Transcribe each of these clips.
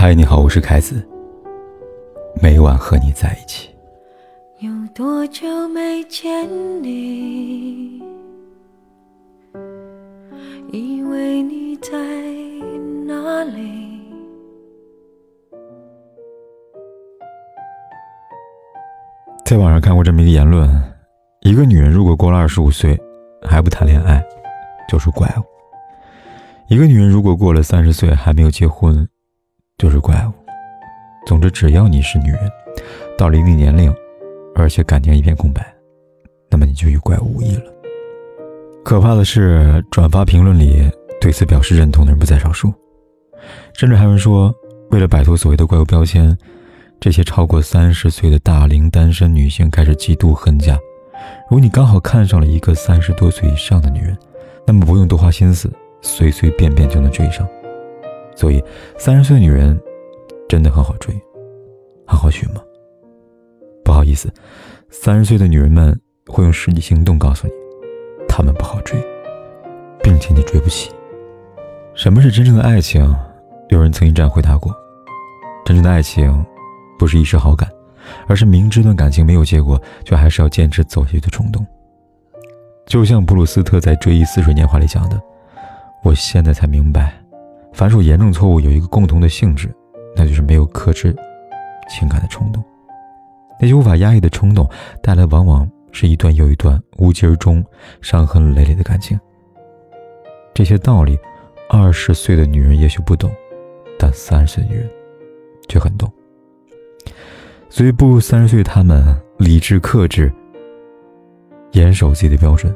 嗨，你好，我是凯子。每晚和你在一起。有多久没见你？以为你在哪里？在网上看过这么一个言论：一个女人如果过了二十五岁还不谈恋爱，就是怪物；一个女人如果过了三十岁还没有结婚，就是怪物。总之，只要你是女人，到了一定年龄，而且感情一片空白，那么你就与怪物无异了。可怕的是，转发评论里对此表示认同的人不在少数，甚至还有人说，为了摆脱所谓的怪物标签，这些超过三十岁的大龄单身女性开始嫉妒恨嫁。如果你刚好看上了一个三十多岁以上的女人，那么不用多花心思，随随便便就能追上。所以，三十岁的女人真的很好追。很好娶吗？不好意思，三十岁的女人们会用实际行动告诉你，她们不好追，并且你追不起。什么是真正的爱情？有人曾经这样回答过：真正的爱情，不是一时好感，而是明知段感情没有结果，却还是要坚持走下去的冲动。就像布鲁斯特在《追忆似水年华》里讲的：“我现在才明白，凡属严重错误有一个共同的性质，那就是没有克制。”情感的冲动，那些无法压抑的冲动，带来往往是一段又一段无疾而终、伤痕累累的感情。这些道理，二十岁的女人也许不懂，但三十岁的女人却很懂。所以，步入三十岁，她们理智克制，严守自己的标准，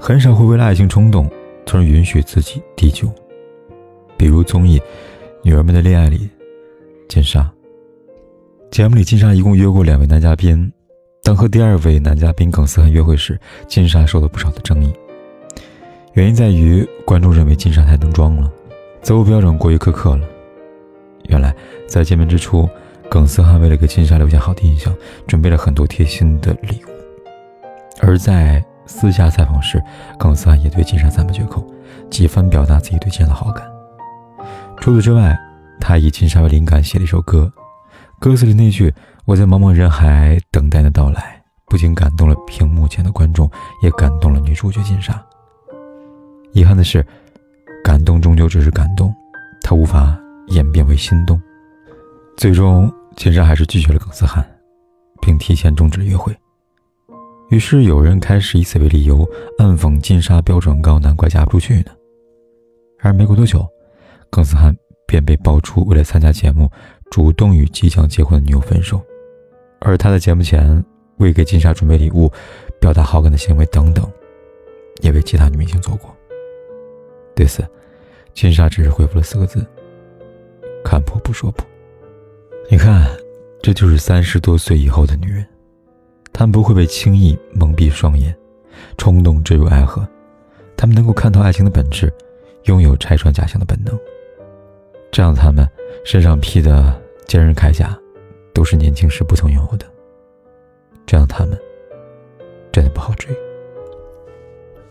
很少会为了爱情冲动，从而允许自己低就。比如综艺《女儿们的恋爱》里，金莎。节目里，金莎一共约过两位男嘉宾。当和第二位男嘉宾耿思涵约会时，金莎受了不少的争议。原因在于观众认为金莎太能装了，择偶标准过于苛刻了。原来，在见面之初，耿思涵为了给金莎留下好的印象，准备了很多贴心的礼物。而在私下采访时，耿思涵也对金莎赞不绝口，几番表达自己对金莎的好感。除此之外，他以金莎为灵感写了一首歌。歌词里那句“我在茫茫人海等待的到来”，不仅感动了屏幕前的观众，也感动了女主角金莎。遗憾的是，感动终究只是感动，它无法演变为心动。最终，金莎还是拒绝了耿思涵，并提前终止了约会。于是，有人开始以此为理由暗讽金莎标准高，难怪嫁不出去呢。而没过多久，耿思涵便被爆出为了参加节目。主动与即将结婚的女友分手，而他在节目前为给金莎准备礼物、表达好感的行为等等，也为其他女明星做过。对此，金莎只是回复了四个字：“看破不说破。”你看，这就是三十多岁以后的女人，她们不会被轻易蒙蔽双眼，冲动坠入爱河，她们能够看透爱情的本质，拥有拆穿假象的本能。这样，他们身上披的坚韧铠甲，都是年轻时不曾拥有的。这样，他们真的不好追。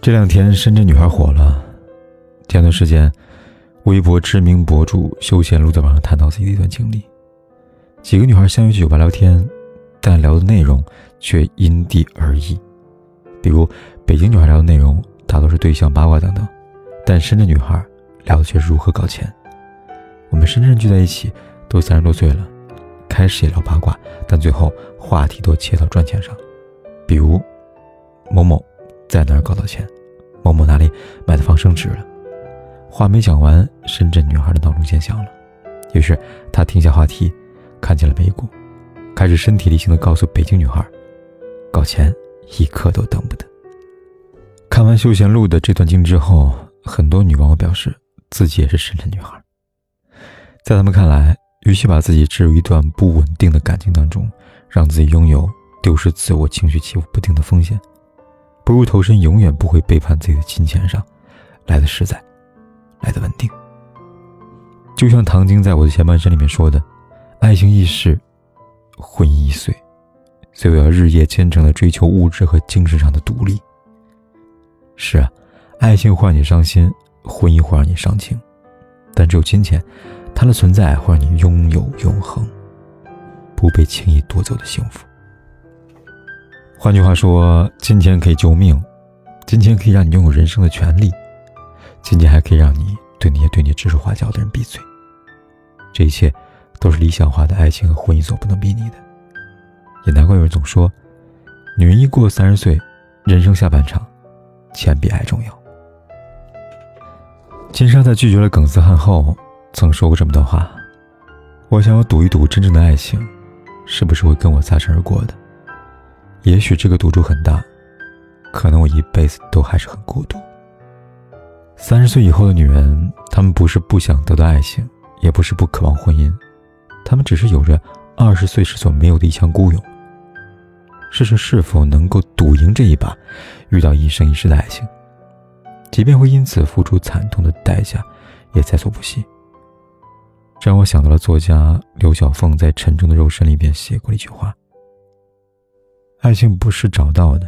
这两天，深圳女孩火了。前段时间，微博知名博主休闲路在网上谈到自己的一段经历：几个女孩相约去酒吧聊天，但聊的内容却因地而异。比如，北京女孩聊的内容大多是对象八卦等等，但深圳女孩聊的却是如何搞钱。我们深圳聚在一起，都三十多岁了，开始也聊八卦，但最后话题都切到赚钱上，比如某某在哪儿搞到钱，某某哪里买的房升值了。话没讲完，深圳女孩的闹钟先响了，于是她停下话题，看见了美股，开始身体力行的告诉北京女孩，搞钱一刻都等不得。看完休闲路的这段经之后，很多女网友表示自己也是深圳女孩。在他们看来，与其把自己置入一段不稳定的感情当中，让自己拥有丢失自我、情绪起伏不定的风险，不如投身永远不会背叛自己的金钱上，来的实在，来的稳定。就像唐晶在我的前半生里面说的：“爱情易逝，婚姻易碎，所以我要日夜虔诚的追求物质和精神上的独立。”是啊，爱情会让你伤心，婚姻会让你伤情，但只有金钱。它的存在会让你拥有永恒，不被轻易夺走的幸福。换句话说，金钱可以救命，金钱可以让你拥有人生的权利，金钱还可以让你对那些对你指手画脚的人闭嘴。这一切，都是理想化的爱情和婚姻所不能比拟的。也难怪有人总说，女人一过三十岁，人生下半场，钱比爱重要。金莎在拒绝了耿思汉后，曾说过这么段话：“我想要赌一赌，真正的爱情，是不是会跟我擦身而过的？也许这个赌注很大，可能我一辈子都还是很孤独。”三十岁以后的女人，她们不是不想得到爱情，也不是不渴望婚姻，她们只是有着二十岁时所没有的一腔孤勇。试试是否能够赌赢这一把，遇到一生一世的爱情。即便会因此付出惨痛的代价，也在所不惜。这让我想到了作家刘晓凤在《沉重的肉身》里边写过的一句话：“爱情不是找到的，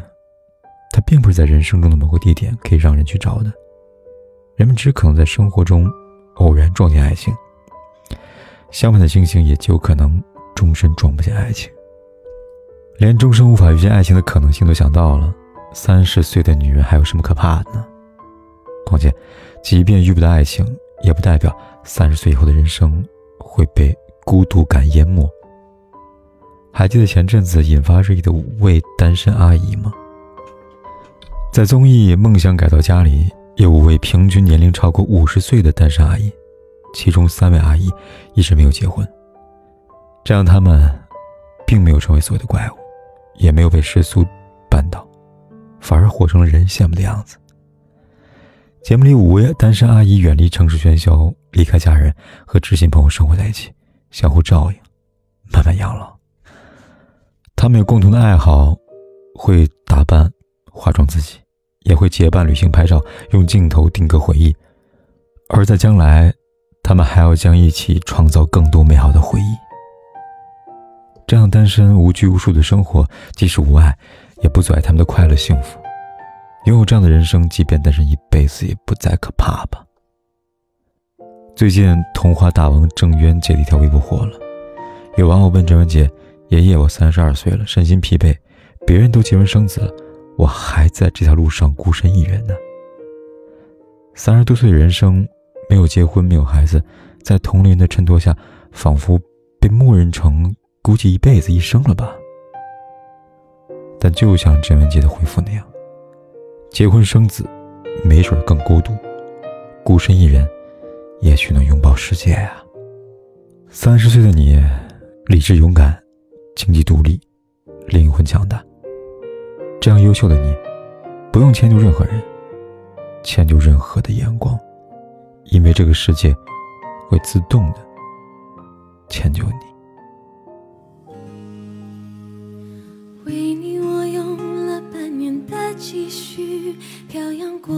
它并不是在人生中的某个地点可以让人去找的。人们只可能在生活中偶然撞见爱情，相反的星星也极有可能终身撞不见爱情。连终生无法遇见爱情的可能性都想到了，三十岁的女人还有什么可怕的呢？”况且，即便遇不到爱情，也不代表三十岁以后的人生会被孤独感淹没。还记得前阵子引发热议的五位单身阿姨吗？在综艺《梦想改造家》里，有五位平均年龄超过五十岁的单身阿姨，其中三位阿姨一直没有结婚，这样他们并没有成为所谓的怪物，也没有被世俗绊倒，反而活成了人羡慕的样子。节目里，五位单身阿姨远离城市喧嚣，离开家人，和知心朋友生活在一起，相互照应，慢慢养老。他们有共同的爱好，会打扮、化妆自己，也会结伴旅行拍照，用镜头定格回忆。而在将来，他们还要将一起创造更多美好的回忆。这样单身无拘无束的生活，即使无爱，也不阻碍他们的快乐幸福。拥有这样的人生，即便单身一辈子也不再可怕吧。最近，童话大王郑渊洁的一条微博火了，有网友问郑渊洁：“爷爷，我三十二岁了，身心疲惫，别人都结婚生子，我还在这条路上孤身一人呢。”三十多岁的人生，没有结婚，没有孩子，在同龄人的衬托下，仿佛被默认成估计一辈子、一生了吧。但就像郑渊洁的回复那样。结婚生子，没准更孤独；孤身一人，也许能拥抱世界啊。三十岁的你，理智勇敢，经济独立，灵魂强大。这样优秀的你，不用迁就任何人，迁就任何的眼光，因为这个世界会自动的迁就你。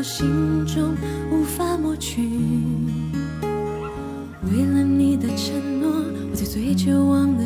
我心中，无法抹去。为了你的承诺，我在最绝望的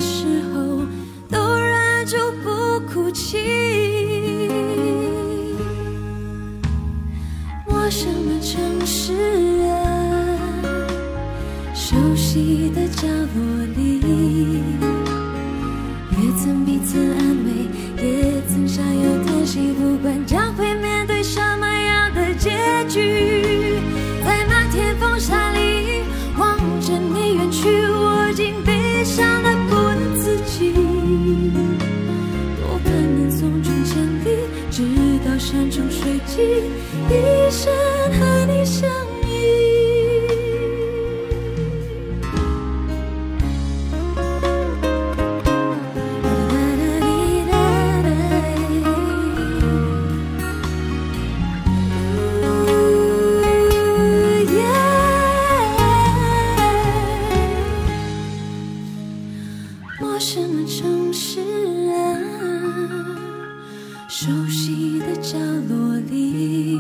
熟悉的角落里，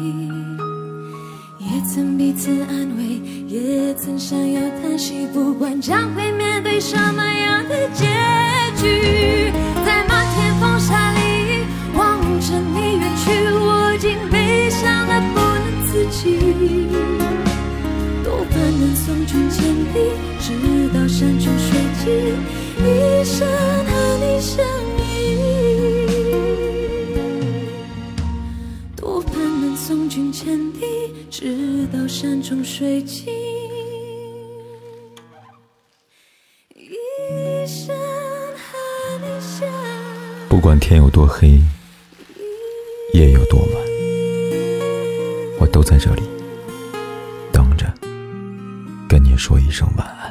也曾彼此安慰，也曾想要叹息，不管将会面对什么样的结局，在漫天风沙里望着你远去，我竟悲伤的不能自己。多盼能送君千里，直到山穷水尽，一生和你相到山穷水尽，一生和你相依。不管天有多黑，夜有多晚，我都在这里等着，跟你说一声晚安。